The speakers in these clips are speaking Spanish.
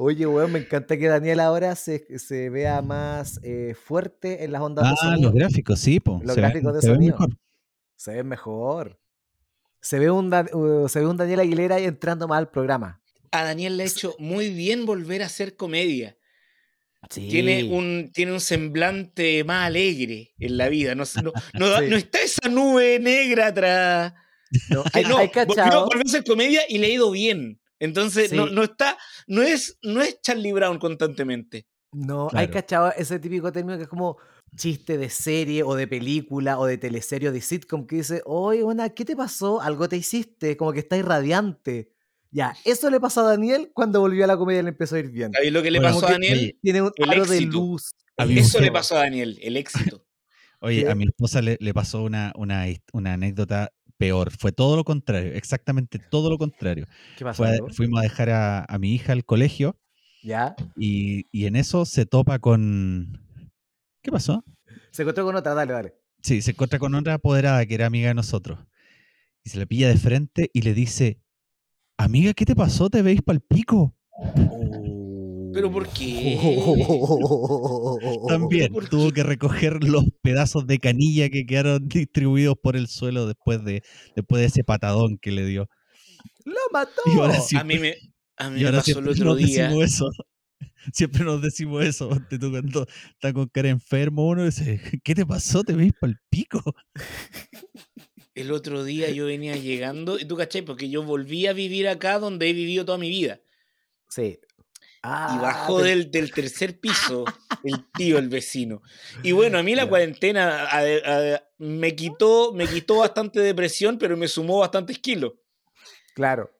Oye, weón, me encanta que Daniel ahora se, se vea más eh, fuerte en las ondas de Ah, sonido. los gráficos, sí, po. Los se ven- gráficos de se ven sonido. mejor. Se ve mejor. Se ve un, uh, se ve un Daniel Aguilera ahí entrando más al programa. A Daniel le ha hecho muy bien volver a hacer comedia. Sí. Tiene, un, tiene un semblante más alegre en la vida. No, no, no, da- Sí. no está esa nube negra atrás. No, hay, no, hay volvió a hacer comedia y le ha ido bien. Entonces, no, Sí. no está, no es, no es Charlie Brown constantemente. No, hay cachado ese típico término que es como chiste de serie o de película o de teleserie o de sitcom que dice, oye, buena, ¿qué te pasó? Algo te hiciste, como que estás irradiante. Ya, eso le pasó a Daniel cuando volvió a la comedia y le empezó a ir bien. ¿Sabéis lo que le Bueno, pasó a Daniel? Tiene un el aro de luz. Eso le pasó a Daniel, el éxito. Oye, ¿Qué? a mi esposa le, le pasó una, una, una anécdota peor. Fue todo lo contrario, exactamente todo lo contrario. ¿Qué pasó? Fue fuimos a dejar a, a mi hija al colegio ¿Ya? y, y en eso se topa con... ¿Qué pasó? Se encontró con otra, dale, dale. Sí, se encuentra con otra apoderada que era amiga de nosotros. Y se la pilla de frente y le dice, amiga, ¿qué te pasó? ¿Te veis pa'l pico? ¿Pero por qué? También ¿por tuvo qué? que recoger los pedazos de canilla que quedaron distribuidos por el suelo después de, después de ese patadón que le dio. ¡Lo mató! Y ahora sí- A mí me, a mí Y me pasó el siempre otro nos día. decimos eso. Siempre nos decimos eso. tú cuando está con cara enfermo uno dice, ¿qué te pasó? ¿Te veis pa'l pico? El otro día yo venía llegando, y tú cachai, porque yo volví a vivir acá donde he vivido toda mi vida. Sí. Ah, Y bajó pero- del, del tercer piso el tío, el vecino. Y bueno, a mí la cuarentena a- a- me, quitó, me quitó bastante depresión, pero me sumó bastantes kilos. Claro.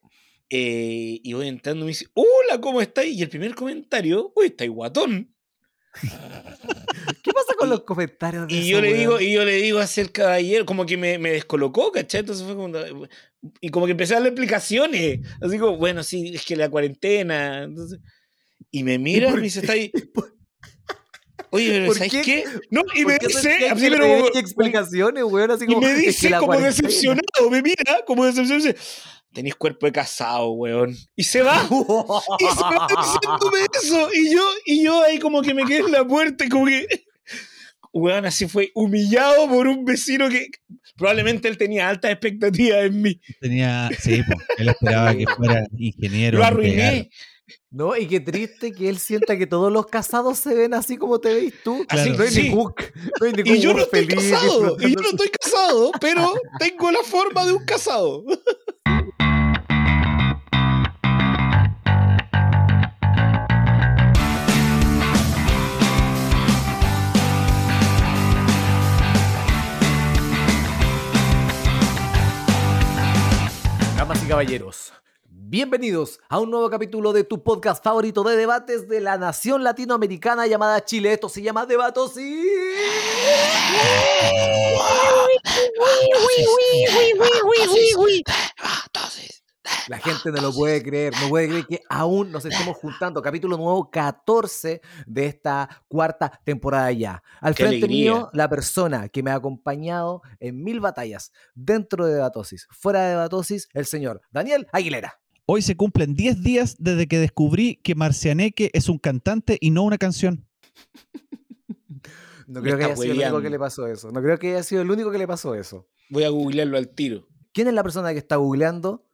Eh, y voy entrando y me dice, hola, ¿cómo estáis? Y el primer comentario, uy, estáis guatón. ¿Qué pasa con los comentarios de Y yo le digo, y yo le digo hacia el caballero, como que me, me descolocó, ¿cachai? Entonces fue como. Y como que empecé a darle explicaciones. Así como, bueno, sí, es que la cuarentena. Entonces, y me mira y por me dice, está ahí. Oye, pero ¿Por ¿sabes qué? qué? No, y ¿Por me dice, así, pero como- explicaciones, weón, así y como, me es que dice como cuarentena- decepcionado, me mira como decepcionado. y dice, Tenés cuerpo de casado, weón. Y se va. Y se va diciéndome eso. Y yo, y yo ahí como que me quedé en la puerta y como que. Weón, así fue humillado por un vecino que probablemente él tenía altas expectativas en mí. Tenía, sí, po, él esperaba que fuera ingeniero. Lo arruiné. No, y qué triste que él sienta que todos los casados se ven así como te veis tú. Así, no hay sí. ningún, no hay ningún Y yo no estoy feliz casado. Y yo no estoy casado, pero tengo la forma de un casado. Damas y caballeros, bienvenidos a un nuevo capítulo de tu podcast favorito de debates de la nación latinoamericana llamada Chile. Esto se llama Debatos y... La gente no lo puede creer, no puede creer que aún nos estemos juntando. Capítulo nuevo 14 de esta cuarta temporada ya. Al ¡Qué frente alegría! mío, la persona que me ha acompañado en mil batallas dentro de Debatosis, fuera de Debatosis, el señor Daniel Aguilera. Hoy se cumplen 10 días desde que descubrí que Marcianeque es un cantante y no una canción. No creo que haya sido el único que le pasó eso. No creo que haya sido el único que le pasó eso. Voy a googlearlo al tiro. ¿Quién es la persona que está googleando?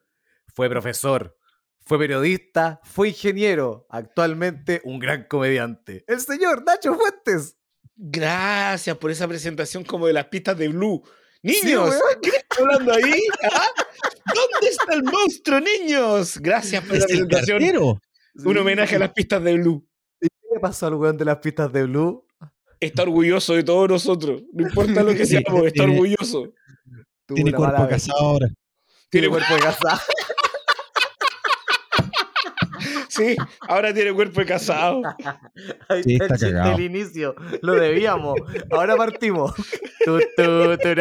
Fue profesor, fue periodista, fue ingeniero, actualmente un gran comediante. El señor Nacho Fuentes. Gracias por esa presentación como de las pistas de Blue. Sí, Niños, weón. ¿qué está hablando ahí? ¿Ah? ¿Dónde está el monstruo, niños? Gracias por la ¡Es el presentación. Un homenaje a las pistas de Blue. ¿Qué le pasó al weón de las pistas de Blue? Está orgulloso de todos nosotros. No importa lo que Sí, seamos, está tiene- orgulloso. Tiene cuerpo de casado ahora. Tiene cuerpo de casado. Sí, ahora tiene cuerpo de casado. Ahí Sí, está, el inicio. Lo debíamos. Ahora partimos. Tu, tu, tu.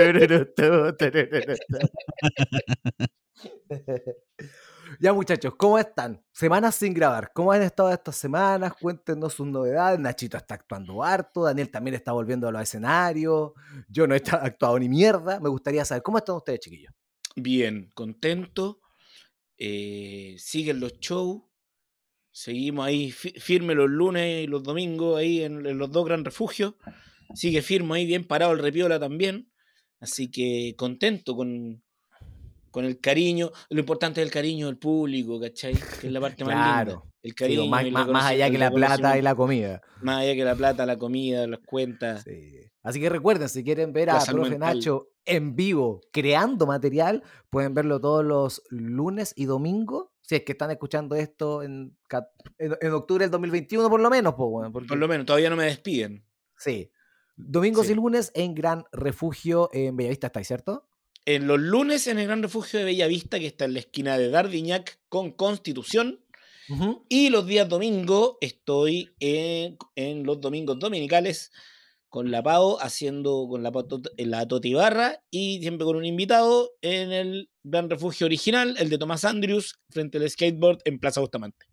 Ya muchachos, ¿cómo están? Semanas sin grabar. ¿Cómo han estado estas semanas? Cuéntenos sus novedades. Nachito está actuando harto. Daniel también está volviendo a los escenarios. Yo no he actuado ni mierda. Me gustaría saber cómo están ustedes, chiquillos. Bien, contento. eh, siguen los shows. Seguimos ahí fi- firme los lunes y los domingos ahí en, en los dos gran refugios. Sigue firme ahí, bien parado el repiola también. Así que contento con, con el cariño. Lo importante es el cariño del público, ¿cachai? Que es la parte más linda. Claro. El Sí, cariño. más, más- más allá que la plata y la comida. Más allá que la plata, la comida, las cuentas. Sí. Así que recuerden, si quieren ver a Profe mental. Nacho en vivo creando material, pueden verlo todos los lunes y domingos. Si es que están escuchando esto en, en, en octubre del 2021, por lo menos, pues, bueno, porque- Por lo menos, todavía no me despiden. Sí. Domingos Sí. y lunes en Gran Refugio en Bellavista, ¿estáis cierto? En los lunes en el Gran Refugio de Bellavista, que está en la esquina de Dardiñac con Constitución. Y los días domingo estoy en, en los domingos dominicales con la PAO haciendo con la, la Totibarra y siempre con un invitado en el Gran Refugio original, el de Tomás Andrews, frente al skateboard en Plaza Bustamante.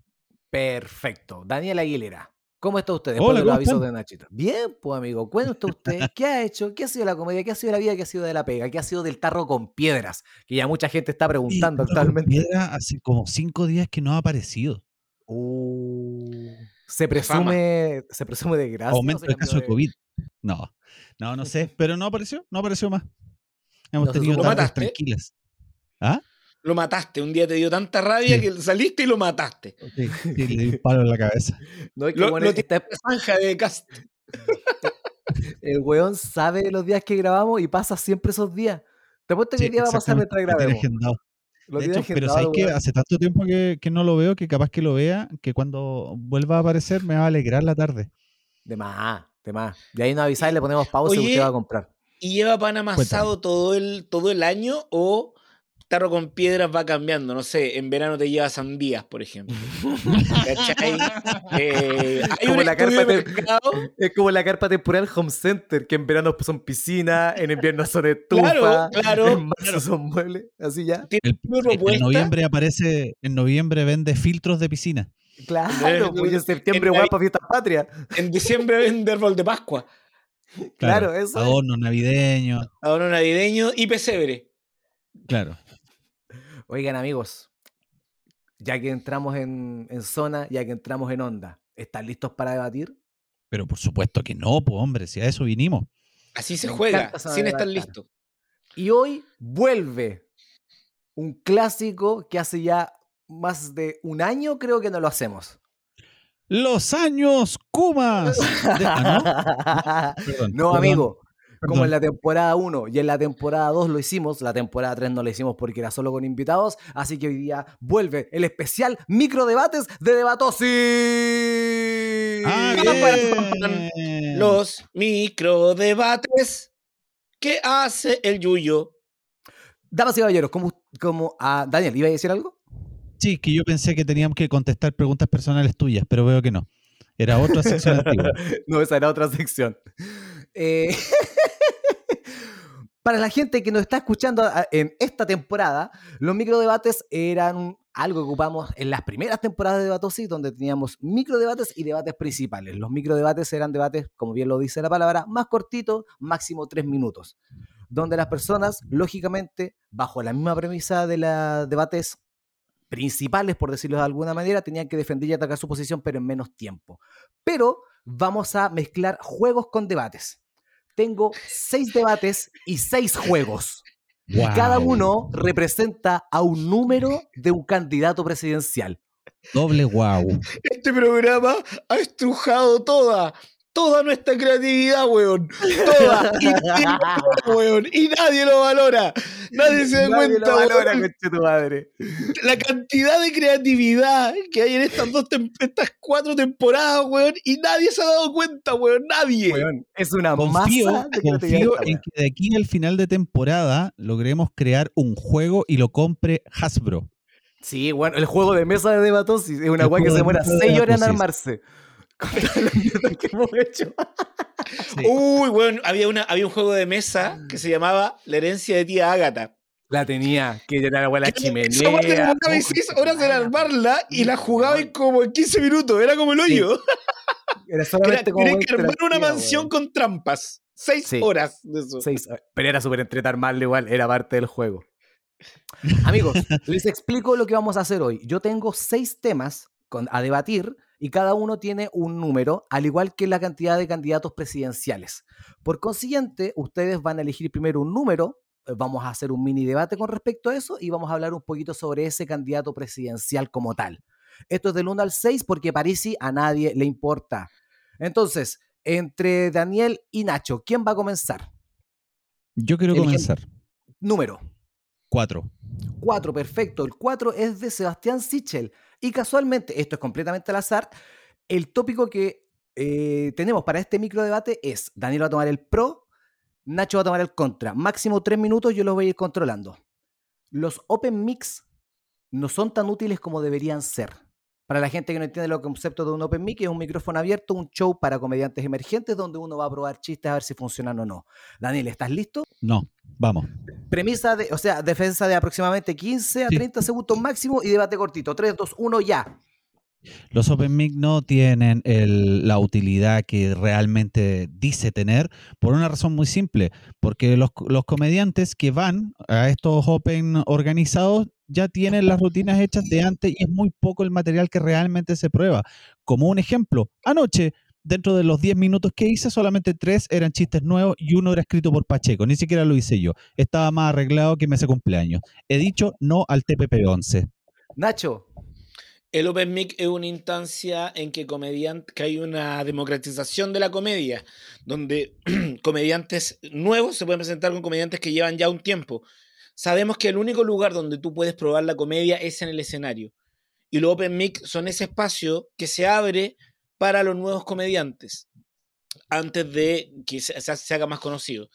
Perfecto. Daniel Aguilera. ¿Cómo está usted después Hola, de los ¿cómo avisos están? de Nachito? Bien, pues amigo, cuéntame usted qué ha hecho, qué ha sido la comedia, qué ha sido la vida, qué ha sido de la pega, qué ha sido del tarro con piedras, que ya mucha gente está preguntando actualmente. Piedra hace como cinco días que no ha aparecido. Uh, se presume, se presume de gracia. Aumento el caso de COVID. No, no, no sé, pero no apareció, no apareció más. Hemos tenido supo. ¿Lo tardes tranquilas. ¿Ah? Lo mataste, un día te dio tanta rabia Sí. que saliste y lo mataste. Sí, sí, le di un palo en la cabeza. No es que Lo- bueno, lo está- Zanja de cast. el weón sabe los días que grabamos y pasa siempre esos días. Te apuesto que Sí, el día va a pasar mientras grabemos. De hecho, pero sabes que hace tanto tiempo que, que no lo veo que capaz que lo vea, que cuando vuelva a aparecer me va a alegrar la tarde. De más, de más. Y ahí nos avisáis y le ponemos pausa y usted va a comprar. ¿Y lleva pan amasado todo el, todo el año o tarro con piedras va cambiando? No sé, en verano te lleva sandías, por ejemplo. ¿Cachai? Eh, hay Como la carpa de. Es como la carpa temporal Home Center, que en verano son piscina, en invierno son estufa, Claro, claro, en marzo son muebles, así ya. El, en noviembre aparece, en noviembre vende filtros de piscina. Claro, pues y en septiembre, para fiestas patrias. En diciembre vende árbol de Pascua, Claro, eso es. Adornos navideños. adorno navideño y pesebre. Claro. Oigan, amigos, ya que entramos en, en zona, ya que entramos en onda, ¿están listos para debatir? Pero por supuesto que no, pues hombre, si a eso vinimos. Así se Me juega, sin estar debatar. listo. Y hoy vuelve un clásico que hace ya más de un año creo que no lo hacemos. Los años Kumas. De- ah, ¿no? Perdón, No, perdón, amigo. Como en la temporada 1 y en la temporada 2 lo hicimos, la temporada 3 no lo hicimos porque era solo con invitados, así que hoy día vuelve el especial microdebates de Debatosi. Ah, bien. Los microdebates que hace el Yuyo. Damas y caballeros, como, como a Daniel, ¿iba a decir algo? Sí, que yo pensé que teníamos que contestar preguntas personales tuyas, pero veo que no. Era otra sección antigua. No, esa era otra sección. Eh, Para la gente que nos está escuchando a- en esta temporada, los microdebates eran algo que ocupamos en las primeras temporadas de Debatosi, donde teníamos microdebates y debates principales. Los microdebates eran debates, como bien lo dice la palabra, más cortitos, máximo tres minutos, donde las personas, lógicamente, bajo la misma premisa de los debates principales, por decirlo de alguna manera, tenían que defender y atacar su posición, pero en menos tiempo. Pero vamos a mezclar juegos con debates. Tengo seis debates y seis juegos. Y cada uno representa a un número de un candidato presidencial. Doble wow. Este programa ha estrujado toda, toda nuestra creatividad, weón. Toda. Y, nadie lo valora, weón. Y nadie lo valora. Nadie se da Nadie cuenta, lo valora, weón. tu madre. La cantidad de creatividad que hay en estas dos tem- estas cuatro temporadas, weón. Y nadie se ha dado cuenta, weón. Nadie. Weón, es una Confío, masa de confío en que de aquí al final de temporada logremos crear un juego y lo compre Hasbro. Sí, bueno, el juego de mesa de Debatosis es una El weá que se de demora mesa de seis horas en armarse. Con las mierdas que hemos hecho. Sí. Uy, weón. Había, una, había un juego de mesa que se llamaba La herencia de tía Ágata. La tenía, que era la weá la chimenea. Esa weá te demoraba Oh, 6 conche horas en armarla y la jugaba en como en 15 minutos. Era como el hoyo. Era Era, solamente como tenés weá que armar una mansión con trampas. 6 Sí. horas de eso. Seis, pero era súper entretar armarlo igual, era parte del juego. Amigos, les explico lo que vamos a hacer hoy. Yo tengo seis temas con- a debatir y cada uno tiene un número, al igual que la cantidad de candidatos presidenciales. Por consiguiente, ustedes van a elegir primero un número, eh, vamos a hacer un mini debate con respecto a eso y vamos a hablar un poquito sobre ese candidato presidencial como tal. Esto es del 1 al 6 porque Parisi a nadie le importa. Entonces, entre Daniel y Nacho, ¿quién va a comenzar? Yo quiero Eligen- comenzar. Número. Cuatro. 4, perfecto. El 4 es de Sebastián Sichel. Y casualmente, esto es completamente al azar, el tópico que eh, tenemos para este micro debate es, Daniel va a tomar el pro, Nacho va a tomar el contra. Máximo 3 minutos, yo los voy a ir controlando. Los Open Mix no son tan útiles como deberían ser. Para la gente que no entiende los conceptos de un Open Mic, es un micrófono abierto, un show para comediantes emergentes donde uno va a probar chistes a ver si funcionan o no. Daniel, ¿estás listo? No, vamos. Premisa de, o sea, defensa de aproximadamente 15 a Sí. 30 segundos máximo y debate cortito. 3, 2, 1, ya. Los Open Mic no tienen la utilidad que realmente dice tener por una razón muy simple, porque los, los comediantes que van a estos Open organizados ya tienen las rutinas hechas de antes y es muy poco el material que realmente se prueba. Como un ejemplo, anoche, dentro de los 10 minutos que hice, solamente 3 eran chistes nuevos y uno era escrito por Pacheco, ni siquiera lo hice yo. Estaba más arreglado que me hace cumpleaños. He dicho no al TPP-11. Nacho, El Open Mic es una instancia en que, hay una democratización de la comedia, donde comediantes nuevos se pueden presentar con comediantes que llevan ya un tiempo. Sabemos que el único lugar donde tú puedes probar la comedia es en el escenario. Y los Open Mic son ese espacio que se abre para los nuevos comediantes antes de que se haga más conocido.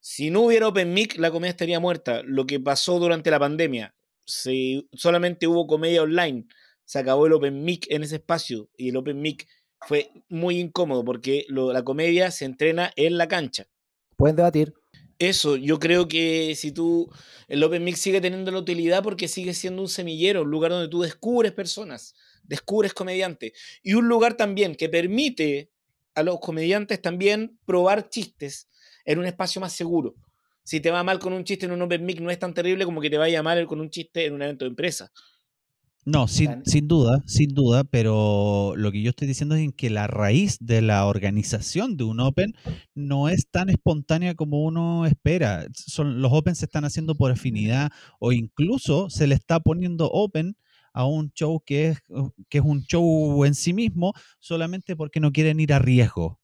Si no hubiera Open Mic, la comedia estaría muerta. Lo que pasó durante la pandemia, si solamente hubo comedia online, se acabó el Open Mic en ese espacio y el Open Mic fue muy incómodo porque lo- la comedia se entrena en la cancha. pueden debatir. Eso, yo creo que si tú, el Open Mic sigue teniendo la utilidad porque sigue siendo un semillero, un lugar donde tú descubres personas, descubres comediantes y un lugar también que permite a los comediantes también probar chistes en un espacio más seguro. Si te va mal con un chiste en un Open Mic no es tan terrible como que te vaya mal con un chiste en un evento de empresa. No, sin, Dan- sin duda, sin duda, pero lo que yo estoy diciendo es en que la raíz de la organización de un Open no es tan espontánea como uno espera. Son, los Open se están haciendo por afinidad o incluso se le está poniendo Open a un show que es, que es un show en sí mismo solamente porque no quieren ir a riesgo.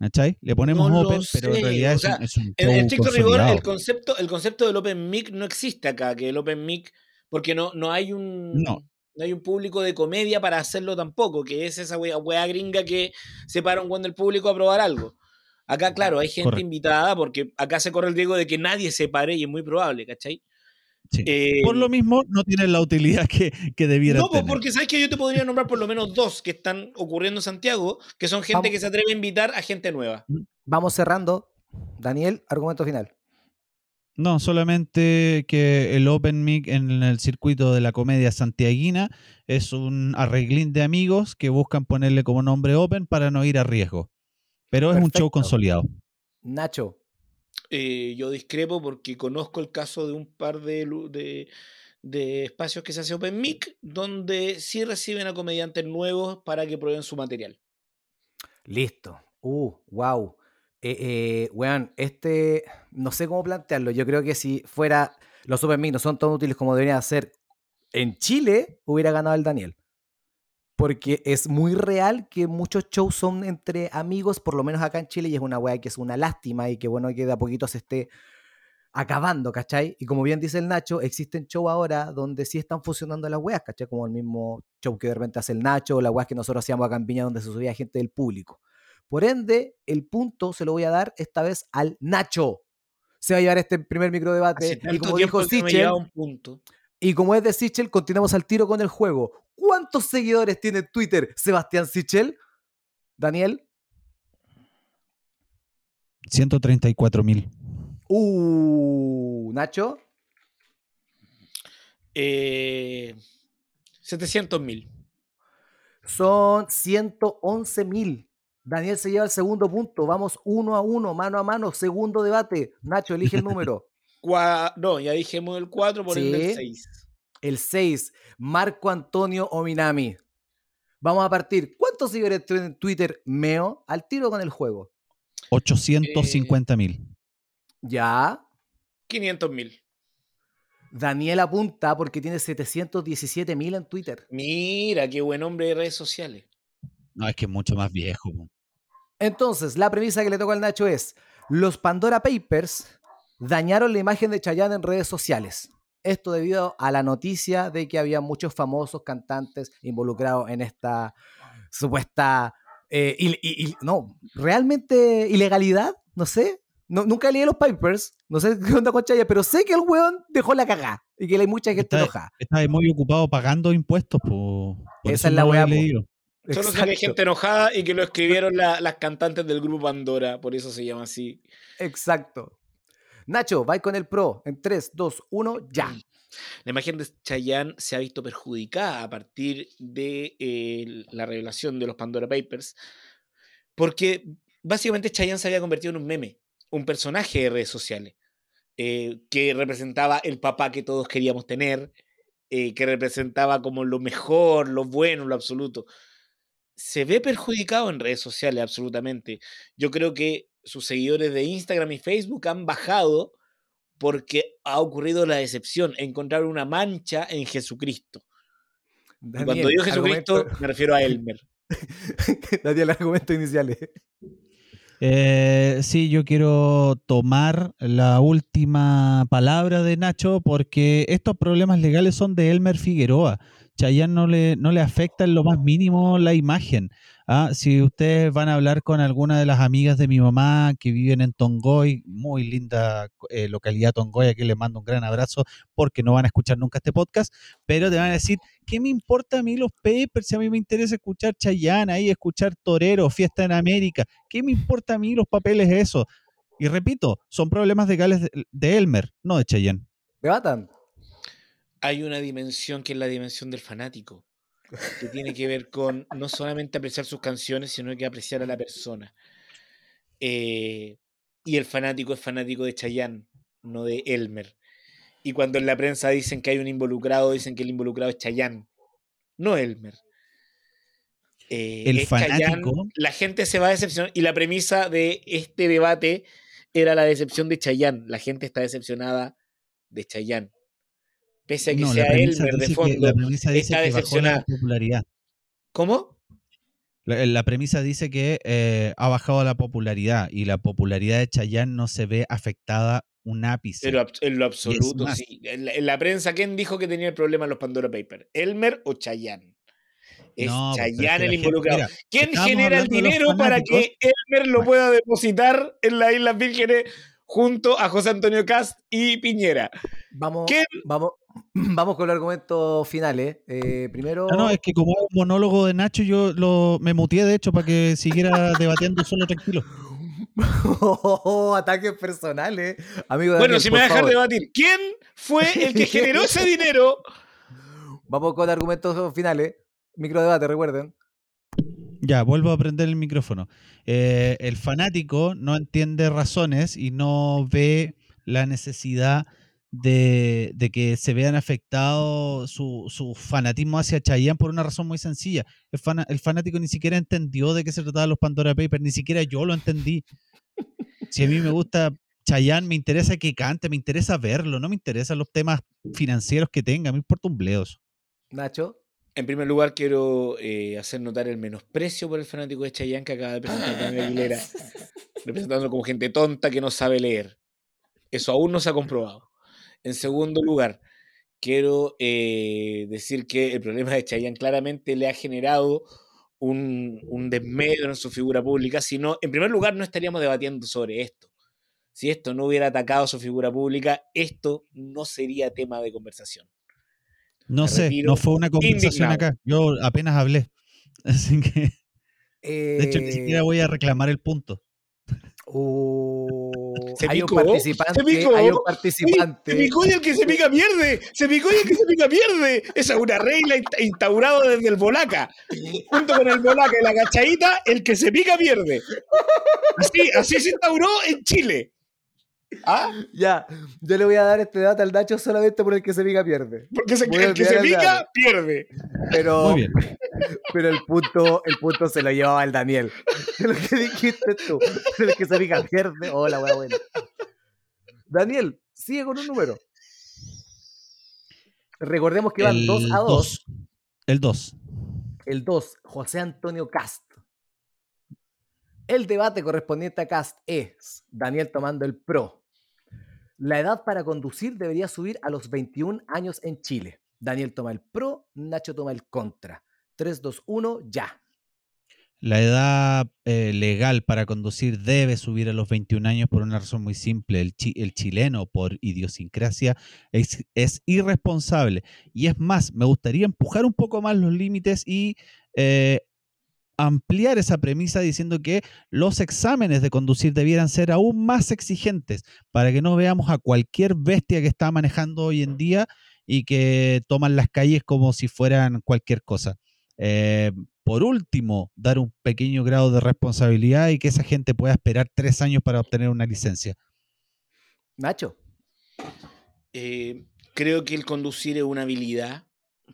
¿Cachai? Le ponemos No Open, pero en realidad o es, un, es un show en estricto rigor, el concepto, el concepto del Open Mic no existe acá, que el Open Mic, porque no, no hay un No. no hay un público de comedia para hacerlo tampoco, que es esa wea, wea gringa que se para un buen del público a probar algo. Acá, claro, hay gente Correcto. invitada porque acá se corre el riesgo de que nadie se pare y es muy probable, ¿cachai? Sí. Eh, Por lo mismo, no tienen la utilidad que, que debieran no, pues tener. porque sabes que yo te podría nombrar por lo menos dos que están ocurriendo en Santiago, que son gente Vamos. que se atreve a invitar a gente nueva. Vamos cerrando. Daniel, argumento final. No, solamente que el Open Mic en el circuito de la comedia santiaguina es un arreglín de amigos que buscan ponerle como nombre Open para no ir a riesgo. Pero es un show consolidado. Nacho, Eh, yo discrepo porque conozco el caso de un par de, de, de espacios que se hace Open Mic, donde sí reciben a comediantes nuevos para que prueben su material. listo. Uh, wow. Eh, eh, weón, este, no sé cómo plantearlo. Yo creo que si fuera, los Super no son tan útiles como deberían ser en Chile, hubiera ganado el Daniel. Porque es muy real que muchos shows son entre amigos, por lo menos acá en Chile, y es una weá que es una lástima y que bueno que de a poquito se esté acabando, ¿cachai? Y como bien dice el Nacho, existen shows ahora donde sí están funcionando las weas, ¿cachai? Como el mismo show que de repente hace el Nacho, o las weas que nosotros hacíamos acá en Viña donde se subía gente del público. Por ende, el punto se lo voy a dar esta vez al Nacho. Se va a llevar este primer microdebate. Y como dijo Sichel, un punto. y como es de Sichel, continuamos al tiro con el juego. ¿Cuántos seguidores tiene en Twitter Sebastián Sichel? Daniel. 134 mil. Uh, Nacho. Eh, 700 mil. Son 111 mil. Daniel se lleva el segundo punto. Vamos uno a uno, mano a mano. Segundo debate. Nacho, elige el número. Cua- No, ya dijimos el 4 por el del Sí. 6. El 6, Marco Antonio Ominami. Vamos a partir. ¿Cuántos seguidores tiene en Twitter Meo? Al tiro con el juego. 850 mil. Ya. 500 mil. Daniel apunta porque tiene 717 mil en Twitter. Mira, qué buen hombre de redes sociales. No, es que es mucho más viejo. Entonces, la premisa que le toca al Nacho es: los Pandora Papers dañaron la imagen de Chayanne en redes sociales. Esto debido a la noticia de que había muchos famosos cantantes involucrados en esta supuesta. eh, il- il- il- no, realmente ilegalidad, no sé. No- nunca leí los papers, no sé qué onda con Chayanne, pero sé que el weón dejó la cagada y que hay mucha gente Está- enojada. Está muy ocupado pagando impuestos. po. Por Esa es la weá. Solo sé que hay gente enojada y que lo escribieron la- las cantantes del grupo Pandora, por eso se llama así. Exacto. Nacho, va con el pro. En 3, 2, 1, ya. La imagen de Chayanne se ha visto perjudicada a partir de eh, la revelación de los Pandora Papers, porque básicamente Chayanne se había convertido en un meme, un personaje de redes sociales, eh, que representaba el papá que todos queríamos tener, eh, que representaba como lo mejor, lo bueno, lo absoluto. Se ve perjudicado en redes sociales, absolutamente. Yo creo que sus seguidores de Instagram y Facebook han bajado porque ha ocurrido la decepción, encontrar una mancha en Jesucristo. Cuando digo Jesucristo, argumento- me refiero a Elmer. Daniel, argumento iniciales. Eh, sí, yo quiero tomar la última palabra de Nacho porque estos problemas legales son de Elmer Figueroa. Chayanne no le, no le afecta en lo más mínimo la imagen. Ah, Si ustedes van a hablar con alguna de las amigas de mi mamá que viven en Tongoy, muy linda eh, localidad Tongoy, aquí les mando un gran abrazo porque no van a escuchar nunca este podcast, pero te van a decir, ¿qué me importa a mí los papers? Si a mí me interesa escuchar Chayanne ahí, escuchar Torero, Fiesta en América, ¿qué me importa a mí los papeles eso? Y repito, son problemas legales de, de Elmer, no de Chayanne. Debatan. Hay una dimensión que es la dimensión del fanático, que tiene que ver con no solamente apreciar sus canciones, sino que apreciar a la persona. Eh, y el fanático es fanático de Chayanne, no de Elmer. Y cuando en la prensa dicen que hay un involucrado, dicen que el involucrado es Chayanne, no Elmer. Eh, El es Chayanne, fanático- la gente se va a decepcionar. Y la premisa de este debate era la decepción de Chayanne. La gente está decepcionada de Chayanne. Pese a que No, sea la premisa Elmer de dice que, fondo. la premisa dice está que bajó la decepcionada. popularidad. ¿Cómo? La, la premisa dice que eh, ha bajado la popularidad y la popularidad de Chayanne no se ve afectada un ápice. Pero en lo absoluto, sí. En la, en la prensa, ¿quién dijo que tenía el problema en los Pandora Papers? ¿Elmer o Chayanne? Es No, pues, pero es que Chayanne el gente- involucrado. mira, ¿Quién genera el dinero para que Elmer lo pueda depositar en las Islas Vírgenes junto a José Antonio Cast y Piñera? Vamos, ¿Qué? vamos, vamos con los argumentos finales. Eh, primero. No, no, es que como es un monólogo de Nacho, yo lo, me muteé de hecho para que siguiera debatiendo solo tranquilo. ataques personales. Amigo Bueno, Daniel, si por me dejan favor. debatir, ¿quién fue el que generó ese dinero? Vamos con argumentos finales. Microdebate, recuerden. Ya, vuelvo a prender el micrófono. Eh, el fanático no entiende razones y no ve la necesidad de, de que se vean afectados su, su fanatismo hacia Chayanne por una razón muy sencilla. El, fana- el fanático ni siquiera entendió de qué se trataban los Pandora Papers, ni siquiera yo lo entendí. Si a mí me gusta Chayanne, me interesa que cante, me interesa verlo, no me interesan los temas financieros que tenga, me importa un bledo eso. Nacho. En primer lugar, quiero eh, hacer notar el menosprecio por el fanático de Chayanne que acaba de presentar Daniel Aguilera, representándolo como gente tonta que no sabe leer. Eso aún no se ha comprobado. En segundo lugar, quiero eh, decir que el problema de Chayanne claramente le ha generado un, un desmedro en su figura pública. Si no, en primer lugar, no estaríamos debatiendo sobre esto. Si esto no hubiera atacado su figura pública, esto no sería tema de conversación. No sé, no fue una conversación indignado. acá. Yo apenas hablé. Así que, de hecho, ni Eh, siquiera voy a reclamar el punto. Uh, Se hay un participante. se picó. Hay un participante. se picó y el que se pica pierde. Se picó y el que se pica pierde. Esa es una regla insta- instaurada desde el Bolaca. Junto con el Bolaca y la cachadita, el que se pica pierde. Así, así se instauró en Chile. ¿Ah? Ya, yo le voy a dar este dato al Nacho solamente por el que se pica pierde. Porque se, el que se pica, dato. pierde. Pero, Muy bien. pero el punto, el punto se lo llevaba el Daniel. De lo que dijiste tú. El que se pica pierde. Hola, wea buena. Daniel, sigue con un número. Recordemos que van El 2 a 2. dos. El 2. El 2, José Antonio Cast. El debate correspondiente a Cast es Daniel tomando el pro. La edad para conducir debería subir a los 21 años en Chile. Daniel toma el pro, Nacho toma el contra. 3, 2, 1, ya. La edad eh, legal para conducir debe subir a los 21 años por una razón muy simple. El, chi- el chileno, por idiosincrasia, es, es irresponsable. Y es más, me gustaría empujar un poco más los límites y eh, ampliar esa premisa diciendo que los exámenes de conducir debieran ser aún más exigentes para que no veamos a cualquier bestia que está manejando hoy en día y que toman las calles como si fueran cualquier cosa. Eh, por último, dar un pequeño grado de responsabilidad y que esa gente pueda esperar tres años para obtener una licencia. Nacho. Eh, creo que el conducir es una habilidad,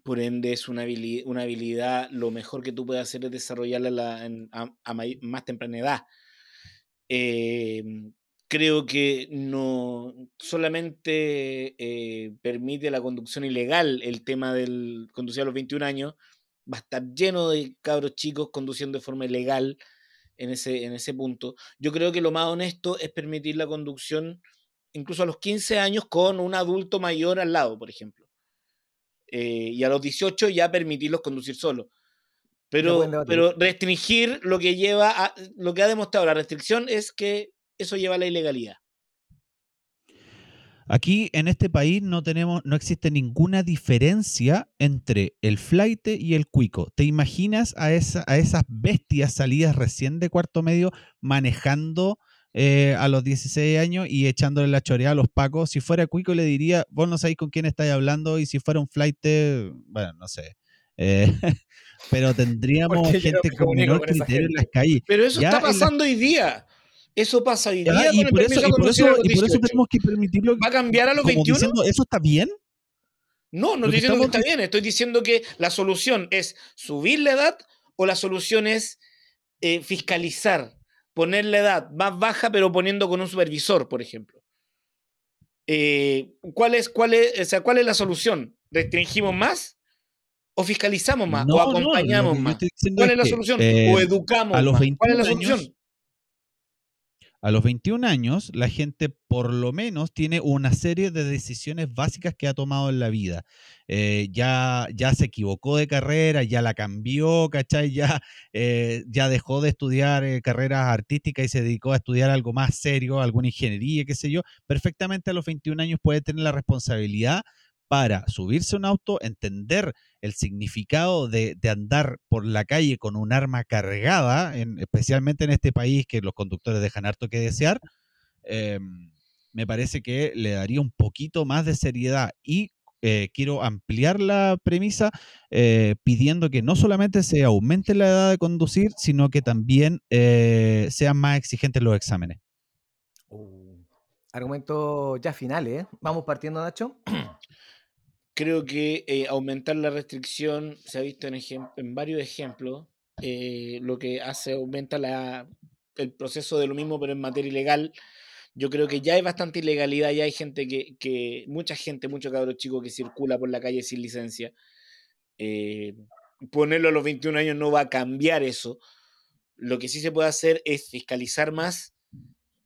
por ende es una habili- una habilidad, lo mejor que tú puedes hacer es desarrollarla la- a, más temprana edad. Eh, creo que no solamente eh, permite la conducción ilegal el tema del conducir a los 21 años, va a estar lleno de cabros chicos conduciendo de forma ilegal en ese, en ese punto. Yo creo que lo más honesto es permitir la conducción incluso a los 15 años con un adulto mayor al lado, por ejemplo. Eh, y a los 18 ya permitirlos conducir solos. Pero, pero restringir lo que lleva a, lo que ha demostrado la restricción es que eso lleva a la ilegalidad. Aquí en este país no tenemos, no existe ninguna diferencia entre el flight y el cuico. ¿Te imaginas a, esa- a esas bestias salidas recién de cuarto medio manejando eh, a los 16 años y echándole la choreada a los pacos? Si fuera cuico le diría, vos no sabéis con quién estáis hablando y si fuera un flight, bueno, no sé. Eh, pero tendríamos gente con menor con criterio en las calles. Pero eso Ya está la- pasando hoy día. Eso pasa hoy día. Y, por eso, y, por eso, y por eso 18. tenemos que permitirlo. ¿Va a cambiar a los como 21? diciendo, ¿Eso está bien? No, no que estoy diciendo que estamos está bien, estoy diciendo que la solución es subir la edad o la solución es eh, fiscalizar, poner la edad más baja pero poniendo con un supervisor, por ejemplo. Eh, ¿cuál, es, cuál, es, o sea, ¿Cuál es la solución? ¿Restringimos más o fiscalizamos más No, o acompañamos más? ¿Cuál es la que, solución? eh, ¿O educamos a los más? ¿Cuál es la 21 años, solución? A los 21 años, la gente por lo menos tiene una serie de decisiones básicas que ha tomado en la vida. Eh, ya, ya se equivocó de carrera, ya la cambió, ¿cachai? Ya, eh, ya dejó de estudiar eh, carreras artísticas y se dedicó a estudiar algo más serio, alguna ingeniería, qué sé yo. Perfectamente a los 21 años puede tener la responsabilidad para subirse a un auto, entender el significado de, andar por la calle con un arma cargada, en- especialmente en este país que los conductores dejan harto que desear, eh, me parece que le daría un poquito más de seriedad y eh, quiero ampliar la premisa eh, pidiendo que no solamente se aumente la edad de conducir, sino que también eh, sean más exigentes los exámenes. Uh, argumento ya final, ¿eh? Vamos partiendo, Nacho. Creo que eh, aumentar la restricción se ha visto en, en varios ejemplos. eh, lo que hace aumenta el proceso de lo mismo, pero en materia ilegal. Yo creo que ya hay bastante ilegalidad, ya hay gente que, que mucha gente, mucho cabro chico que circula por la calle sin licencia. Eh, ponerlo a los 21 años no va a cambiar eso. Lo que sí se puede hacer es fiscalizar más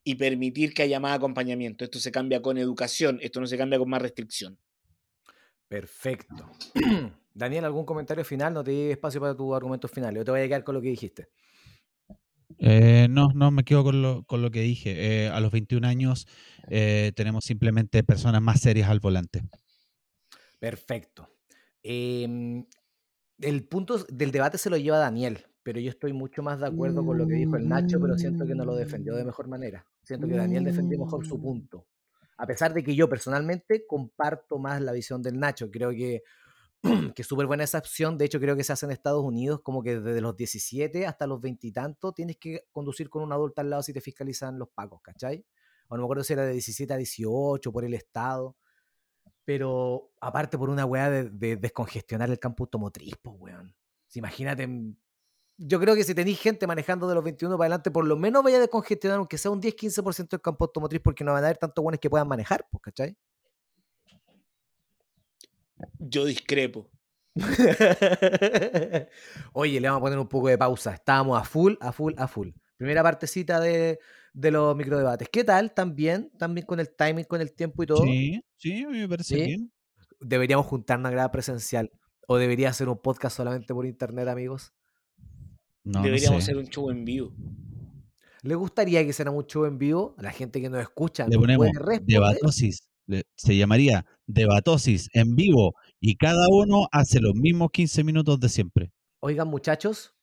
y permitir que haya más acompañamiento. Esto se cambia con educación, esto no se cambia con más restricción. Perfecto. Daniel, ¿algún comentario final? No te di espacio para tu argumento final. Yo te voy a quedar con lo que dijiste. Eh, no, no, me quedo con lo, con lo que dije. Eh, a los 21 años eh, tenemos simplemente personas más serias al volante. Perfecto. Em, el punto del debate se lo lleva Daniel, pero yo estoy mucho más de acuerdo con lo que dijo el Nacho, pero siento que no lo defendió de mejor manera. Siento que Daniel defendió mejor su punto. A pesar de que yo personalmente comparto más la visión del Nacho. Creo que, que súper buena esa opción. De hecho, creo que se hace en Estados Unidos como que desde los 17 hasta los 20 y tantos tienes que conducir con un adulto al lado si te fiscalizan los pacos, ¿cachai? o no me acuerdo si era de 17 a 18 por el estado, pero aparte por una weá de, de descongestionar el campo automotriz, pues weón. Imagínate, mm, yo creo que si tenéis gente manejando de los 21 para adelante, por lo menos vaya a descongestionar, aunque sea un 10-15% del campo automotriz, porque no van a haber tantos buenos que puedan manejar, pues, ¿cachai? Yo discrepo. Oye, le vamos a poner un poco de pausa. Estábamos a full, a full, a full. Primera partecita de, de los microdebates. ¿Qué tal? ¿También? ¿También con el timing, con el tiempo y todo? Sí, sí, a mí me parece ¿Sí? bien. Deberíamos juntarnos a grabar presencial. ¿O debería ser un podcast solamente por internet, amigos? No, no Deberíamos sé. hacer un show en vivo. ¿Le gustaría que hiciéramos un show en vivo? A la gente que nos escucha Le ponemos debatosis. Se llamaría debatosis en vivo y cada uno hace los mismos 15 minutos de siempre. Oigan, muchachos,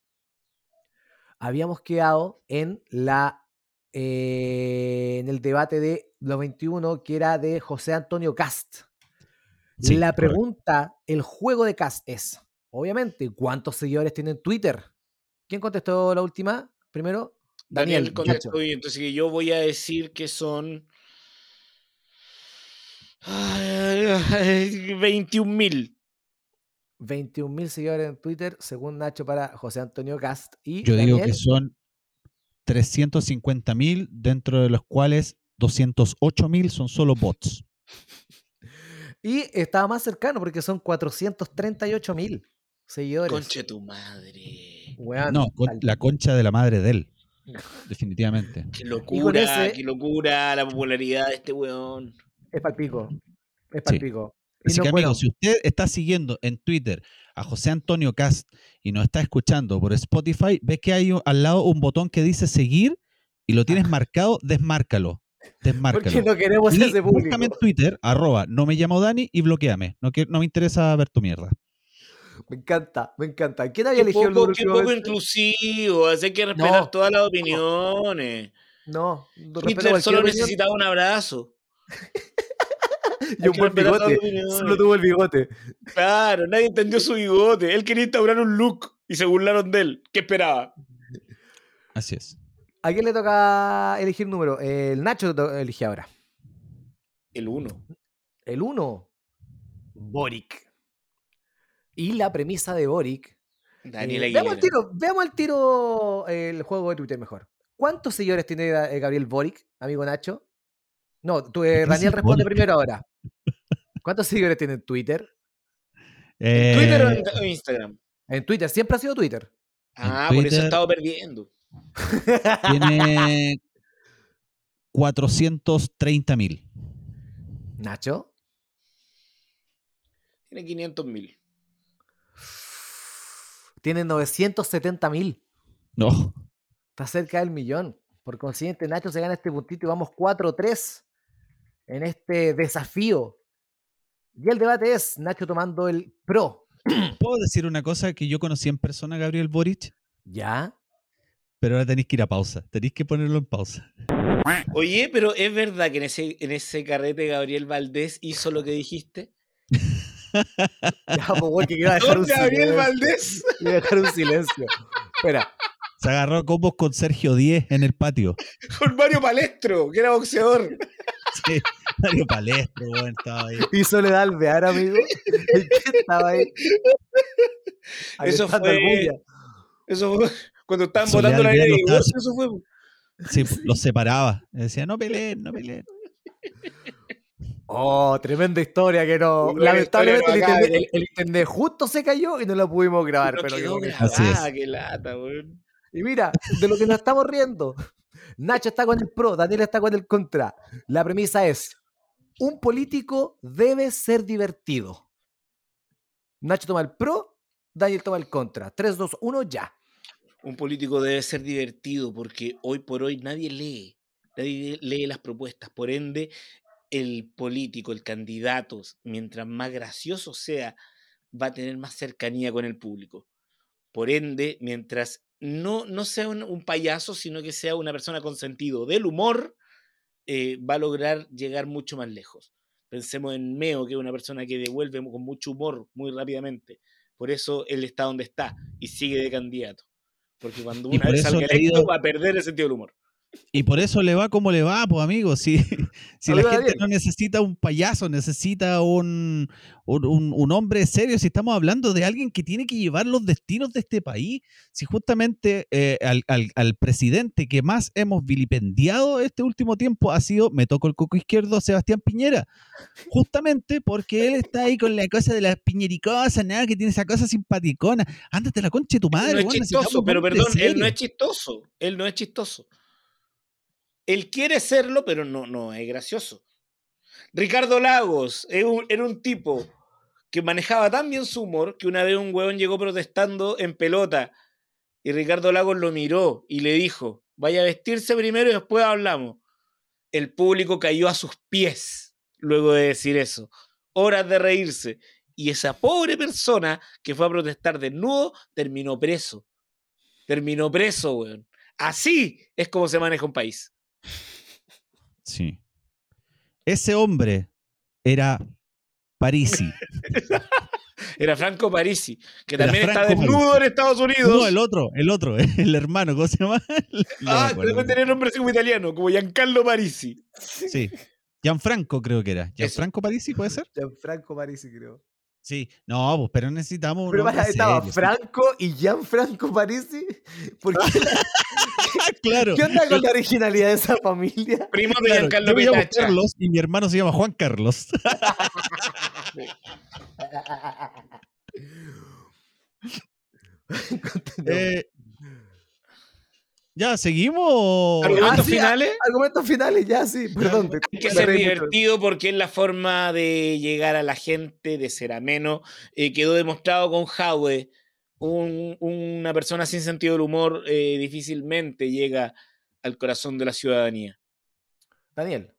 habíamos quedado en la eh, en el debate de los 21 que era de José Antonio Cast. Sí, la correcto. pregunta, el juego de Cast es, obviamente, ¿cuántos seguidores tiene en Twitter? ¿Quién contestó la última? Primero, Daniel, Daniel. contestó entonces yo voy a decir que son 21 mil. 21 mil seguidores en Twitter, según Nacho para José Antonio Cast. Y Yo digo que son 350 mil, dentro de los cuales 208 mil son solo bots. Y estaba más cercano porque son 438 mil seguidores. Conche tu madre. No, con- la concha de la madre de él. Definitivamente. Qué locura, ese- qué locura la popularidad de este weón. Es palpico. Es Sí. palpico. Y Así no, que, amigos, si usted está siguiendo en Twitter a José Antonio Cast y nos está escuchando por Spotify, ve que hay un- al lado un botón que dice seguir y lo tienes marcado, desmárcalo. porque Desmárcalo. no queremos Y ese público. búscame en Twitter, arroba, no me llamo Dani y bloqueame. No, que, no me interesa ver tu mierda. Me encanta, me encanta. ¿Quién había Qué elegido el poco, número qué poco inclusivo, así hay que respetar No. todas las opiniones. No, respeto Hitler solo opinión. necesitaba un abrazo. Y un buen bigote. Solo tuvo el bigote. Claro, nadie entendió su bigote. Él quería instaurar un look y se burlaron de él. ¿Qué esperaba? Así es. ¿A quién le toca elegir número? El Nacho elige ahora. El uno. El 1. Boric. Y la premisa de Boric. Daniel eh, veamos al tiro, veamos al tiro eh, el juego de Twitter mejor. ¿Cuántos seguidores tiene eh, Gabriel Boric, amigo Nacho? No, tú, eh, ¿Qué Daniel responde Boric? primero ahora. ¿Cuántos seguidores tiene en Twitter? ¿En ¿Twitter o Eh, en o Instagram? En Twitter, siempre ha sido Twitter. Ah, por eso he Twitter- estado perdiendo. tiene 430 mil. Nacho. Tiene 500 mil. Tiene 970 mil. No. Está cerca del millón. Por consiguiente, Nacho se gana este puntito y vamos 4-3 en este desafío. Y el debate es Nacho tomando el pro. ¿Puedo decir una cosa que yo conocí en persona a Gabriel Boric? ¿Ya? Pero ahora tenéis que ir a pausa. Tenéis que ponerlo en pausa. Oye, pero es verdad que en ese, en ese carrete Gabriel Valdés hizo lo que dijiste. Ya, pues, güey, que quiero dejar un ¿Dónde Gabriel. Valdés? Quiero dejar un silencio. Espera. Se agarró a combos con Sergio Díez en el patio. Con Mario Palestro, que era boxeador. Sí, Mario Palestro, weón, estaba ahí. Y Soledad Alvear, amigo. ¿En qué estaba ahí? Eso Alentando fue- Bulla. Eso fue cuando estaban Soledad votando la ley. Eso fue. Sí, los separaba. Decía, no peleen, no peleen. Oh, tremenda historia que no. Lamentablemente el no acaba internet, el- el internet justo se cayó y no lo pudimos grabar. No pero quedó es. grabada, qué lata, weón. Y mira, de lo que nos estamos riendo. Nacho está con el pro, Daniel está con el contra. La premisa es: un político debe ser divertido. Nacho toma el pro, Daniel toma el contra. 3, 2, 1, ya. Un político debe ser divertido porque hoy por hoy nadie lee. Nadie lee las propuestas. Por ende, el político, el candidato, mientras más gracioso sea, va a tener más cercanía con el público. Por ende, mientras no, no sea un, un payaso, sino que sea una persona con sentido del humor, eh, va a lograr llegar mucho más lejos. Pensemos en Meo, que es una persona que devuelve con mucho humor muy rápidamente. Por eso él está donde está y sigue de candidato. Porque cuando una por vez salga electo va a perder el sentido del humor. Y por eso le va como le va, pues amigos. Si, si la gente no necesita un payaso, necesita un, un, hombre serio, si estamos hablando de alguien que tiene que llevar los destinos de este país, si justamente eh, al, al- al presidente que más hemos vilipendiado este último tiempo ha sido, me toco el coco izquierdo, Sebastián Piñera. Justamente porque él está ahí con la cosa de las piñericosas, nada, que tiene esa cosa simpaticona. Ándate la concha de tu madre, no es chistoso, pero perdón, él no es chistoso. Él no es chistoso. Él quiere serlo, pero no, no es gracioso. Ricardo Lagos era un tipo que manejaba tan bien su humor que una vez un huevón llegó protestando en pelota y Ricardo Lagos lo miró y le dijo, vaya a vestirse primero y después hablamos. El público cayó a sus pies luego de decir eso. Horas de reírse. Y esa pobre persona que fue a protestar desnudo terminó preso. Terminó preso, weón. Así es como se maneja un país. Sí. Ese hombre era Parisi. Era Franco Parisi, que Era también está desnudo Parisi. en Estados Unidos. No, el otro, el otro, el hermano, ¿cómo se llama? No ah, debe tener nombre así como italiano, como Giancarlo Parisi. Sí. Gianfranco creo que era. ¿Gianfranco Parisi puede ser? Franco Parisi, creo. Sí. No, pues, pero necesitamos un Pero para, estaba serio, sí. Franco y Gianfranco Parisi. ¿Por qué la- claro. ¿Qué onda con la originalidad de esa familia? Primo de Claro, Giancarlo yo me llamo Petacha. Carlos y mi hermano se llama Juan Carlos. Eh, ¿Ya seguimos? ¿Argumentos Ah, sí, finales? Argumentos finales, ya sí, perdón. te- Hay que ser divertido porque es la forma de llegar a la gente, de ser ameno. Eh, quedó demostrado con Howe. Un- una persona sin sentido del humor eh, difícilmente llega al corazón de la ciudadanía. Daniel.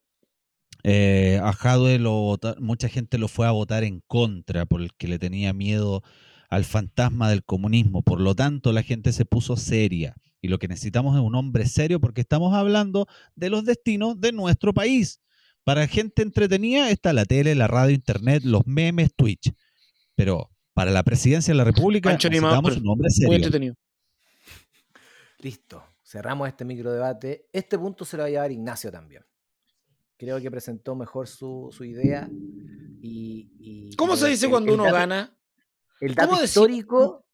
Eh, a Jadwe lo vota- mucha gente lo fue a votar en contra porque le tenía miedo al fantasma del comunismo. Por lo tanto, la gente se puso seria. Y lo que necesitamos es un hombre serio porque estamos hablando de los destinos de nuestro país. Para gente entretenida está la tele, la radio, internet, los memes, Twitch. Pero para la presidencia de la República necesitamos un hombre Muy serio. entretenido. Listo. Cerramos este micro debate. Este punto se lo va a llevar Ignacio también. Creo que presentó mejor su, su idea. Y, y- ¿Cómo se dice el- cuando el uno dato- gana? El dato ¿Cómo decir- histórico.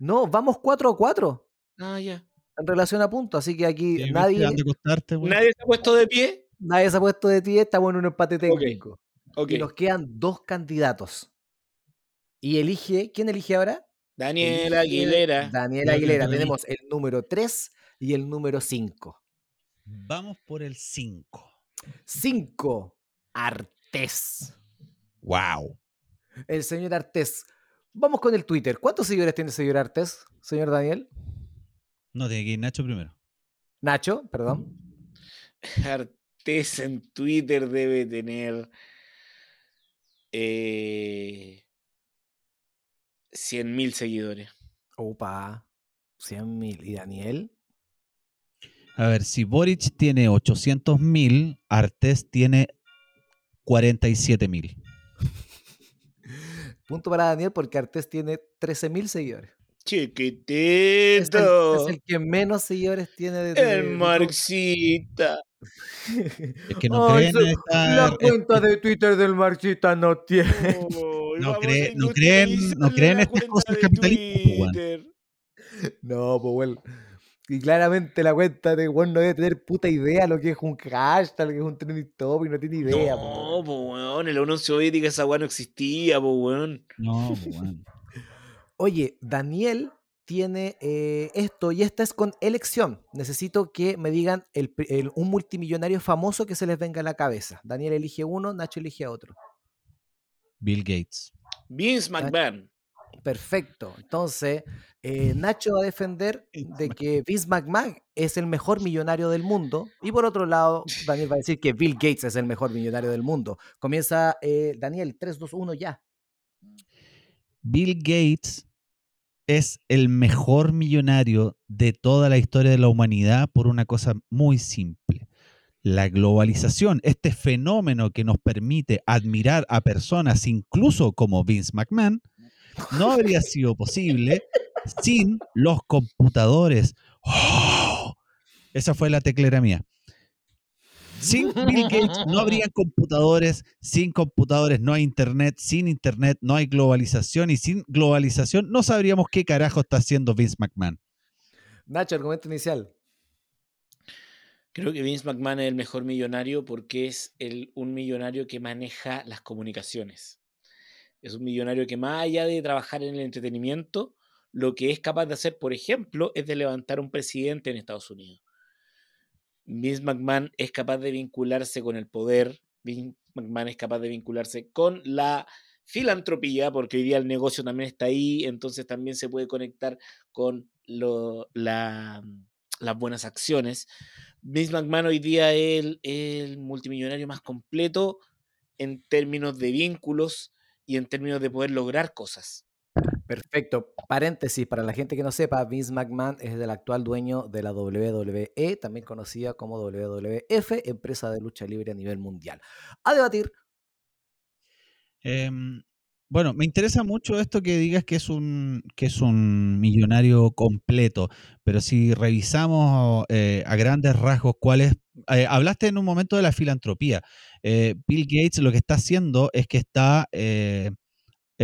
No, vamos 4 a 4 Ah, ya. en relación a puntos. Así que aquí nadie. ¿Nadie se ha puesto de pie? nadie se ha puesto de ti. Estamos en un empate técnico. Ok. Y nos quedan dos candidatos. Y elige. ¿Quién elige ahora? Daniel Elige Aguilera. Daniel Aguilera. Tenemos el número 3 y el número 5. Vamos por el 5. 5. Artés. Wow. El señor Artés. Vamos con el Twitter. ¿Cuántos seguidores tiene el señor Artés, señor Daniel? No, tiene que ir Nacho primero. Nacho, perdón. Artés en Twitter debe tener eh, 100.000 seguidores. Opa. 100 mil. ¿Y Daniel? A ver, si Boric tiene 800 mil, Artés tiene 47 mil. Punto para Daniel porque Artés tiene 13 mil seguidores. Es el, Chiquitito. es el que menos seguidores tiene de, de- El de- Marxita. Es que no creen esta- La cuenta de Twitter del Marxista no tiene. Oh, No vamos cree- a no creen- no creen estas cosas capitalistas, weón. No, pues bueno. Y claramente la cuenta de Juan no debe tener puta idea lo que es un hashtag, lo que es un trending topic, no tiene idea. po, No, weón. pues weón, en la Unión Soviética esa weá no existía, pues weón. No, pues, bueno. Oye, Daniel tiene eh, esto y esta es con elección. Necesito que me digan el el- un multimillonario famoso que se les venga a la cabeza. Daniel elige uno, Nacho elige a otro. Bill Gates. Vince McMahon. Perfecto. Entonces, eh, Nacho va a defender de que Vince McMahon es el mejor millonario del mundo. Y por otro lado, Daniel va a decir que Bill Gates es el mejor millonario del mundo. Comienza eh, Daniel, 3, 2, 1, ya. Bill Gates es el mejor millonario de toda la historia de la humanidad por una cosa muy simple. La globalización, este fenómeno que nos permite admirar a personas incluso como Vince McMahon, no habría sido posible sin los computadores. ¡Oh! Esa fue la teclera mía. Sin Bill Gates no habría computadores, sin computadores no hay internet, sin internet no hay globalización y sin globalización no sabríamos qué carajo está haciendo Vince McMahon. Nacho, argumento inicial. Creo que Vince McMahon es el mejor millonario porque es el, un millonario que maneja las comunicaciones. Es un millonario que más allá de trabajar en el entretenimiento, lo que es capaz de hacer, por ejemplo, es de levantar un presidente en Estados Unidos. Vince McMahon es capaz de vincularse con el poder, Vince McMahon es capaz de vincularse con la filantropía, porque hoy día el negocio también está ahí, entonces también se puede conectar con las buenas acciones. Vince McMahon hoy día es el, multimillonario más completo en términos de vínculos y en términos de poder lograr cosas. Perfecto. Paréntesis, para la gente que no sepa, Vince McMahon es el actual dueño de la WWE, también conocida como WWF, empresa de lucha libre a nivel mundial. A debatir. Em, bueno, me interesa mucho esto que digas que es un, que es un millonario completo, pero si revisamos eh, a grandes rasgos cuál eh, hablaste en un momento de la filantropía. Eh, Bill Gates lo que está haciendo es que está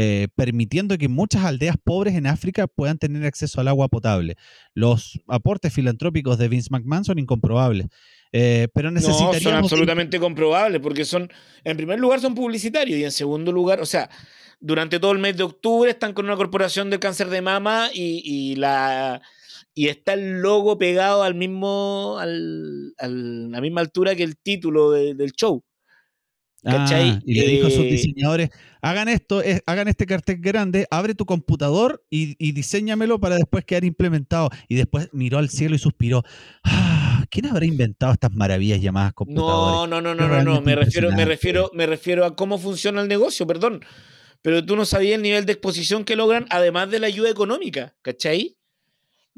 eh, permitiendo que muchas aldeas pobres en África puedan tener acceso al agua potable. Los aportes filantrópicos de Vince McMahon son incomprobables. Eh, pero necesitaríamos... No, son absolutamente comprobables porque son, en primer lugar, son publicitarios y en segundo lugar, o sea, durante todo el mes de octubre están con una corporación del cáncer de mama y, la y está el logo pegado al mismo al, a la misma altura que el título del show. Ah, y le dijo a sus eh, diseñadores, hagan esto, hagan este cartel grande, abre tu computador y, y, diseñamelo para después quedar implementado. Y después miró al cielo y suspiró. Ah, ¿Quién habrá inventado estas maravillas llamadas computadores? No, no, no, no, no, no. Me refiero, me refiero, me refiero a cómo funciona el negocio, perdón. Pero tú no sabías el nivel de exposición que logran, además de la ayuda económica, ¿cachai?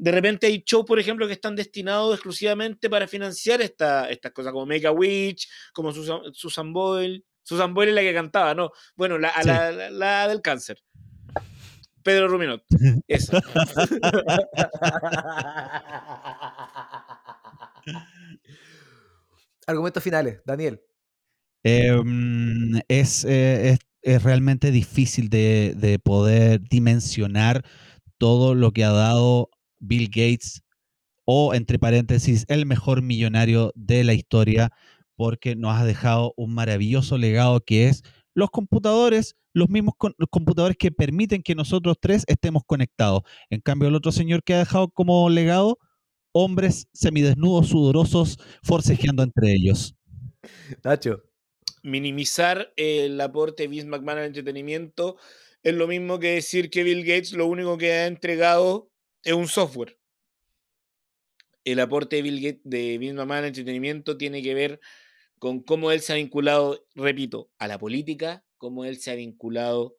De repente hay shows, por ejemplo, que están destinados exclusivamente para financiar estas cosas, como Make a Witch, como Susan, Susan Boyle. Susan Boyle es la que cantaba, ¿no? Bueno, la, la, del cáncer. Pedro Ruminot. Eso. Argumentos finales, Daniel. Em, eh, es, es, realmente difícil de, de, poder dimensionar todo lo que ha dado Bill Gates o, entre paréntesis, el mejor millonario de la historia, porque nos ha dejado un maravilloso legado que es los computadores, los mismos computadores que permiten que nosotros tres estemos conectados. En cambio, el otro señor que ha dejado como legado hombres semidesnudos, sudorosos, forcejeando entre ellos. Nacho. Minimizar el aporte de Vince McMahon al entretenimiento es lo mismo que decir que Bill Gates lo único que ha entregado es un software. El aporte de Bill Gates, de Bill McMahon al entretenimiento tiene que ver con cómo él se ha vinculado, repito, a la política, cómo él se ha vinculado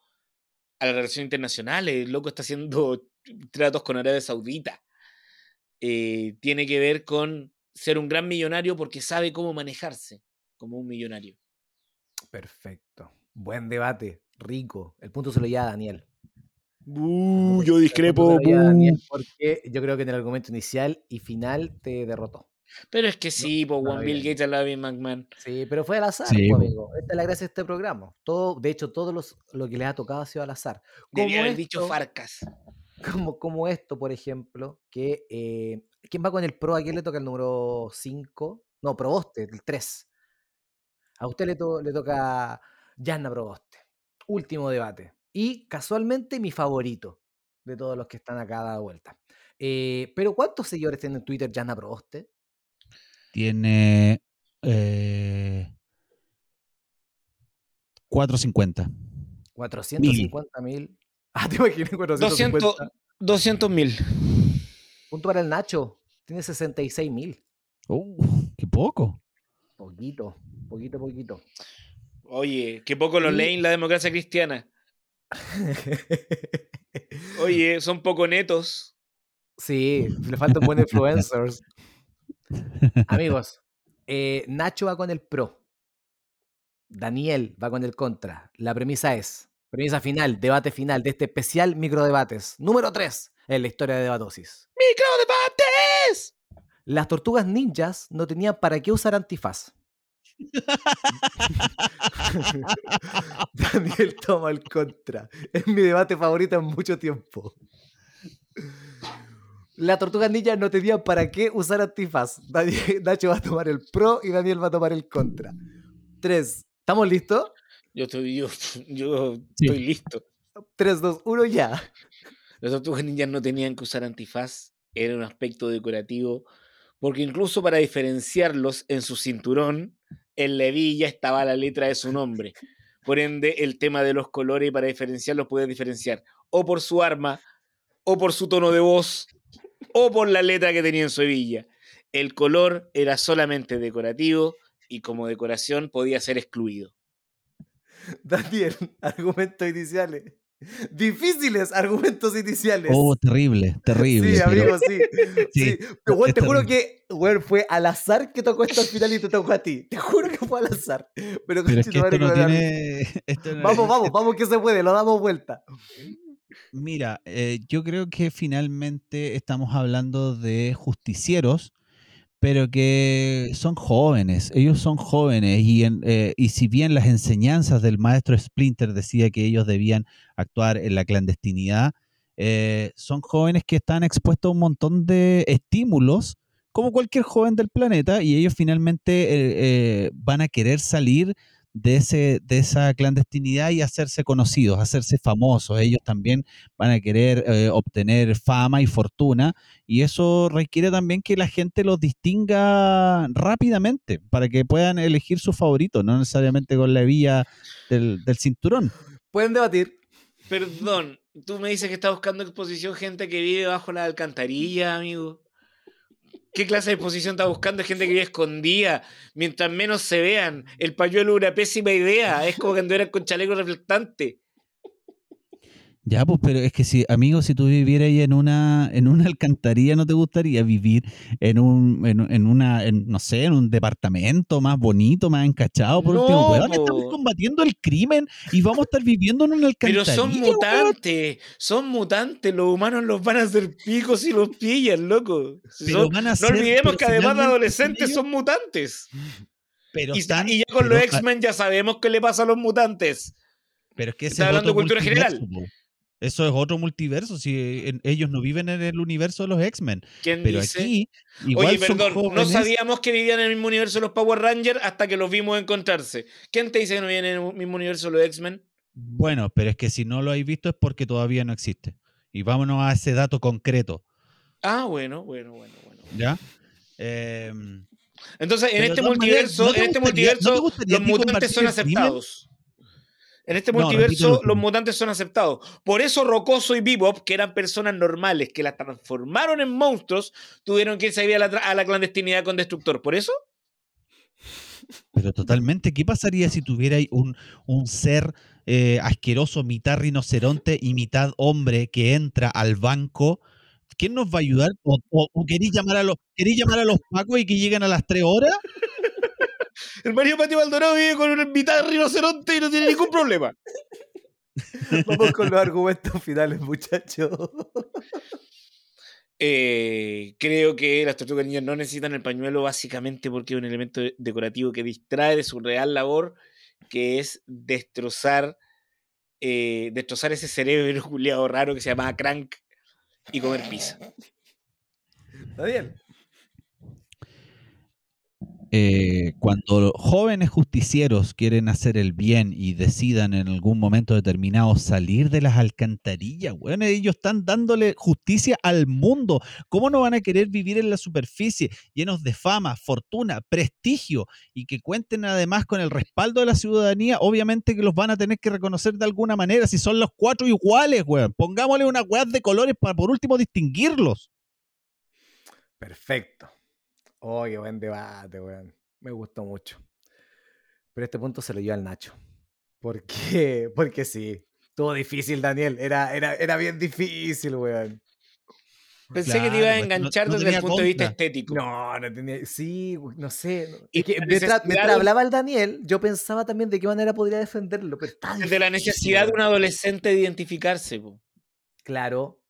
a las relaciones internacionales. El loco está haciendo tratos con Arabia Saudita. Eh, tiene que ver con ser un gran millonario porque sabe cómo manejarse como un millonario. Perfecto. Buen debate, rico. El punto se lo lleva a Daniel yo discrepo. porque yo creo que en el argumento inicial y final te derrotó. Pero es que sí, por Juan Bill Gates la McMahon. Sí, pero fue al azar, amigo. Esta es la gracia de este programa. Todo, de hecho, todo los, lo que les ha tocado ha sido al azar. Debía haber dicho Farcas. Como, como esto, por ejemplo, que eh, ¿quién va con el Pro? ¿A quién le toca el número 5? No, Proboste, el 3. A usted le, le toca Janna Proboste. Último debate. Y casualmente mi favorito de todos los que están acá a vuelta. Eh, pero ¿cuántos seguidores tiene en Twitter Jana Proboste? Tiene eh, 450. 450 mil. Ah, te imaginé 450. 200 mil. Punto para el Nacho. Tiene 66 mil. Uh, qué poco. Poquito, poquito, poquito. Oye, qué poco lo leen la democracia cristiana. Oye, son poco netos. Sí, le faltan buenos influencers. Amigos, eh, Nacho va con el pro. Daniel va con el contra. La premisa es, premisa final, debate final de este especial microdebates. Número 3 en la historia de Debatosis. ¡Microdebates! Las tortugas ninjas no tenían para qué usar antifaz. Daniel toma el contra. Es mi debate favorito en mucho tiempo. La tortuga ninja no tenía para qué usar antifaz. Nacho va a tomar el pro y Daniel va a tomar el contra. Tres. ¿Estamos listos? Yo estoy, yo, yo estoy listo. 3, 2, 1, ya. Las tortugas ninjas no tenían que usar antifaz. Era un aspecto decorativo. Porque incluso para diferenciarlos en su cinturón, en la hebilla estaba la letra de su nombre. Por ende, el tema de los colores para diferenciarlos puedes diferenciar o por su arma, o por su tono de voz, o por la letra que tenía en su hebilla. El color era solamente decorativo y como decoración podía ser excluido. Daniel, argumentos iniciales. Difíciles argumentos iniciales. Oh, terrible, terrible. Sí, amigo, sí. sí. te juro que fue al azar que tocó esto al final y te tocó a ti. Te juro que fue al azar. Pero, Pero es que esto no tiene... vamos, vamos, vamos que se puede, lo damos vuelta. Mira, eh, yo creo que finalmente estamos hablando de justicieros pero que son jóvenes, ellos son jóvenes y, eh, y si bien las enseñanzas del maestro Splinter decía que ellos debían actuar en la clandestinidad, eh, son jóvenes que están expuestos a un montón de estímulos, como cualquier joven del planeta, y ellos finalmente eh, van a querer salir de, ese, de esa clandestinidad y hacerse conocidos, hacerse famosos. Ellos también van a querer eh, obtener fama y fortuna y eso requiere también que la gente los distinga rápidamente para que puedan elegir su favorito, no necesariamente con la vía del, del cinturón. Pueden debatir. Perdón, tú me dices que estás buscando exposición gente que vive bajo la alcantarilla, amigo. ¿Qué clase de exposición está buscando? Gente que vive escondida. Mientras menos se vean. El pañuelo es una pésima idea. Es como que anduvieran con chaleco reflectante. Ya, pues, pero es que si, amigo, si tú vivieras ahí en una, en una alcantarilla, ¿no te gustaría vivir en un, en, una, no sé, en un departamento más bonito, más encachado? Por último, estamos combatiendo el crimen y vamos a estar viviendo en una alcantarilla. Pero son mutantes, son mutantes, los humanos los van a hacer picos y los pillan, loco. no olvidemos que además de adolescentes son mutantes. Pero y, ya con los X-Men ya sabemos qué le pasa a los mutantes. Pero es que Está hablando de cultura general. Eso es otro multiverso, si ellos no viven en el universo de los X-Men. Pero aquí, igual Oye, perdón, no sabíamos que vivían en el mismo universo de los Power Rangers hasta que los vimos encontrarse. ¿Quién te dice que no viven en el mismo universo de los X-Men? Bueno, pero es que si no lo habéis visto es porque todavía no existe. Y vámonos a ese dato concreto. Ah, bueno, bueno, bueno, bueno. ¿Ya? Em, Entonces, en este multiverso, en este multiverso, los mutantes son aceptados. En este multiverso los mutantes son aceptados. Por eso Rocoso y Bebop, que eran personas normales que las transformaron en monstruos, tuvieron que irse a, la, a la clandestinidad con Destructor. ¿Por eso? Pero totalmente, ¿qué pasaría si tuvierais un, un ser eh, asqueroso, mitad rinoceronte y mitad hombre que entra al banco? ¿Quién nos va a ayudar? ¿O, queréis llamar a los llamar a los pacos y que lleguen a las tres horas? El Mario Patio Maldonado vive con una mitad de rinoceronte y no tiene ningún problema. Vamos con los argumentos finales, muchachos. Eh, creo que las tortugas niñas no necesitan el pañuelo básicamente porque es un elemento decorativo que distrae de su real labor, que es destrozar, eh, destrozar ese cerebro culiado raro que se llama Crank y comer pizza. Está bien. Eh, cuando jóvenes justicieros quieren hacer el bien y decidan en algún momento determinado salir de las alcantarillas, bueno, ellos están dándole justicia al mundo. ¿Cómo no van a querer vivir en la superficie llenos de fama, fortuna, prestigio y que cuenten además con el respaldo de la ciudadanía? Obviamente que los van a tener que reconocer de alguna manera si son los cuatro iguales, weón. Pongámosle una weá de colores para por último distinguirlos. Perfecto. Oh, qué buen debate, weón. Me gustó mucho. Pero este punto se lo lleva al Nacho. ¿Por qué? Porque sí. Estuvo difícil, Daniel. Era, era, era bien difícil, weón. Pensé que te iba a pues, enganchar desde el punto de vista estético. No, no tenía. Sí, no sé. Y que mientras, hablaba el Daniel, yo pensaba también de qué manera podría defenderlo. Pero Desde la necesidad de un adolescente de identificarse. Claro.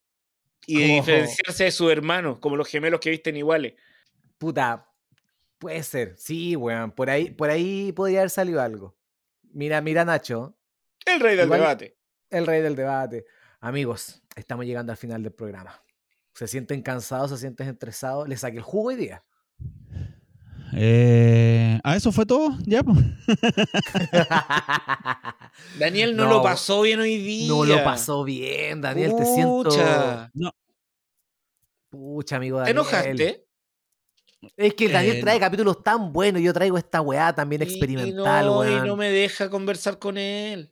Y de diferenciarse de su hermano, como los gemelos que visten iguales. Puta, puede ser. Sí, weón. Por ahí, por ahí podría haber salido algo. Mira, mira, Nacho. El rey del Igual- debate. El rey del debate. Amigos, estamos llegando al final del programa. ¿Se sienten cansados? ¿Se sienten estresados? ¿Les saqué el jugo hoy día? Eh, ¿A eso fue todo? Ya, pues. Daniel no, No, lo pasó bien hoy día. no lo pasó bien, Daniel. Te siento. Pucha. Pucha, amigo ¿Te Daniel. enojaste? Es que Daniel Eh, trae capítulos tan buenos. Yo traigo esta weá también Y- experimental, y no, weón. y no me deja conversar con él.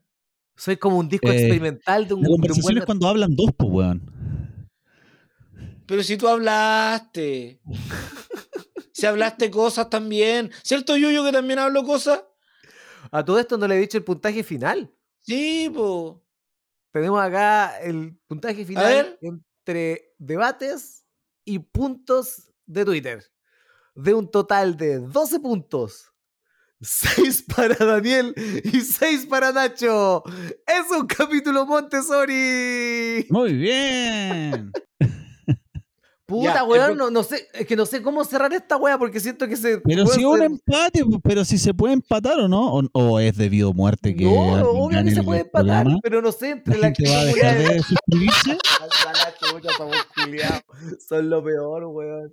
Soy como un disco Eh, experimental de un, La de un conversación buen- es cuando hablan dos, pues, weón. Pero si tú hablaste. si hablaste cosas también. ¿Cierto, Yuyo, que también hablo cosas? A todo esto no le he dicho el puntaje final. Sí, po. Tenemos acá el puntaje final entre debates y puntos de Twitter. De un total de 12 puntos. 6 para Daniel y 6 para Nacho. Es un capítulo Montessori. Muy bien. Puta, Ya, weón, el no, no sé, es que no sé cómo cerrar esta weá porque siento que se. Pero si es un ser- empate, pero si se puede empatar o no, o, o es debido a muerte que No, alguien obvio que se puede empatar, programa, pero no sé, entre la la gente va a dejar de suscribirse. Son lo peor, weón.